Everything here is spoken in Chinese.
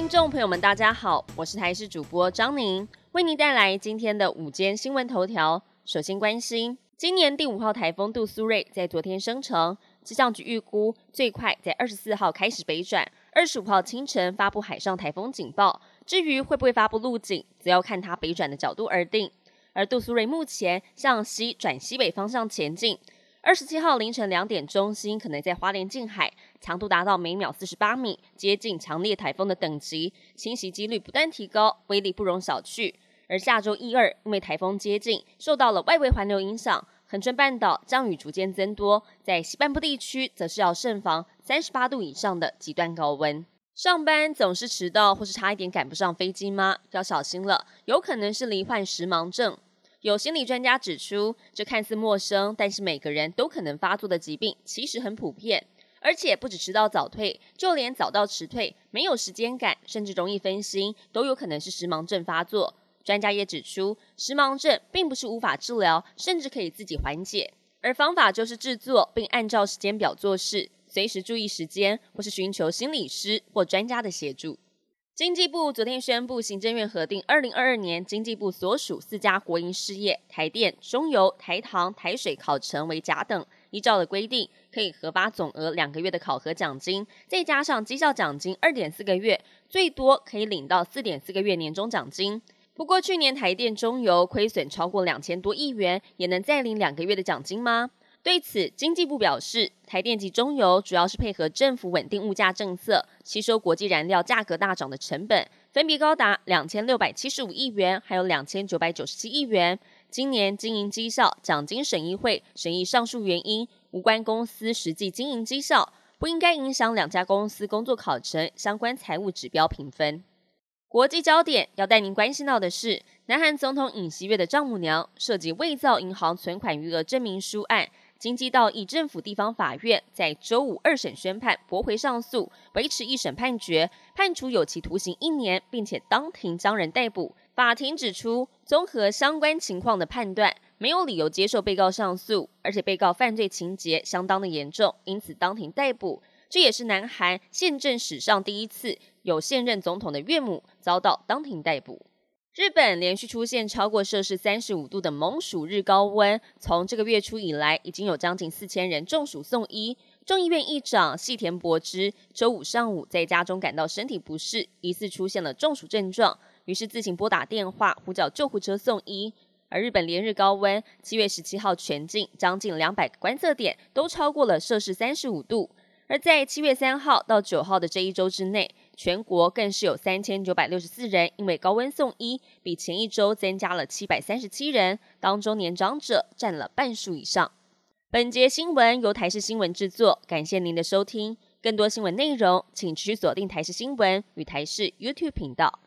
听众朋友们，大家好，我是台视主播张宁，为您带来今天的午间新闻头条。首先关心，今年第五号台风杜苏芮在昨天生成，气象局预估最快在二十四号开始北转，二十五号清晨发布海上台风警报。至于会不会发布路径，则要看它北转的角度而定。而杜苏芮目前向西转西北方向前进。二十七号凌晨两点，中心可能在花莲近海，强度达到每秒四十八米，接近强烈台风的等级，侵袭几率不断提高，威力不容小觑。而下周一二，因为台风接近，受到了外围环流影响，恒春半岛降雨逐渐增多，在西半部地区则是要慎防三十八度以上的极端高温。上班总是迟到或是差一点赶不上飞机吗？要小心了，有可能是罹患时盲症。有心理专家指出，这看似陌生，但是每个人都可能发作的疾病，其实很普遍。而且不止迟到早退，就连早到迟退、没有时间感，甚至容易分心，都有可能是时盲症发作。专家也指出，时盲症并不是无法治疗，甚至可以自己缓解。而方法就是制作并按照时间表做事，随时注意时间，或是寻求心理师或专家的协助。经济部昨天宣布，行政院核定二零二二年经济部所属四家国营事业台电、中油、台糖、台水考成为甲等，依照的规定，可以核发总额两个月的考核奖金，再加上绩效奖金二点四个月，最多可以领到四点四个月年终奖金。不过去年台电、中油亏损超过两千多亿元，也能再领两个月的奖金吗？对此，经济部表示，台电及中油主要是配合政府稳定物价政策，吸收国际燃料价格大涨的成本，分别高达两千六百七十五亿元，还有两千九百九十七亿元。今年经营绩效奖金审议会审议上述原因，无关公司实际经营绩效，不应该影响两家公司工作考程相关财务指标评分。国际焦点要带您关心到的是，南韩总统尹锡悦的丈母娘涉及伪造银行存款余额证明书案。京畿道以政府地方法院在周五二审宣判驳回上诉，维持一审判决，判处有期徒刑一年，并且当庭将人逮捕。法庭指出，综合相关情况的判断，没有理由接受被告上诉，而且被告犯罪情节相当的严重，因此当庭逮捕。这也是南韩宪政史上第一次有现任总统的岳母遭到当庭逮捕。日本连续出现超过摄氏三十五度的猛暑日高温，从这个月初以来，已经有将近四千人中暑送医。众议院议长细田博之周五上午在家中感到身体不适，疑似出现了中暑症状，于是自行拨打电话呼叫救护车送医。而日本连日高温，七月十七号全境将近两百个观测点都超过了摄氏三十五度。而在七月三号到九号的这一周之内，全国更是有三千九百六十四人因为高温送医，比前一周增加了七百三十七人，当中年长者占了半数以上。本节新闻由台视新闻制作，感谢您的收听。更多新闻内容，请持续锁定台视新闻与台视 YouTube 频道。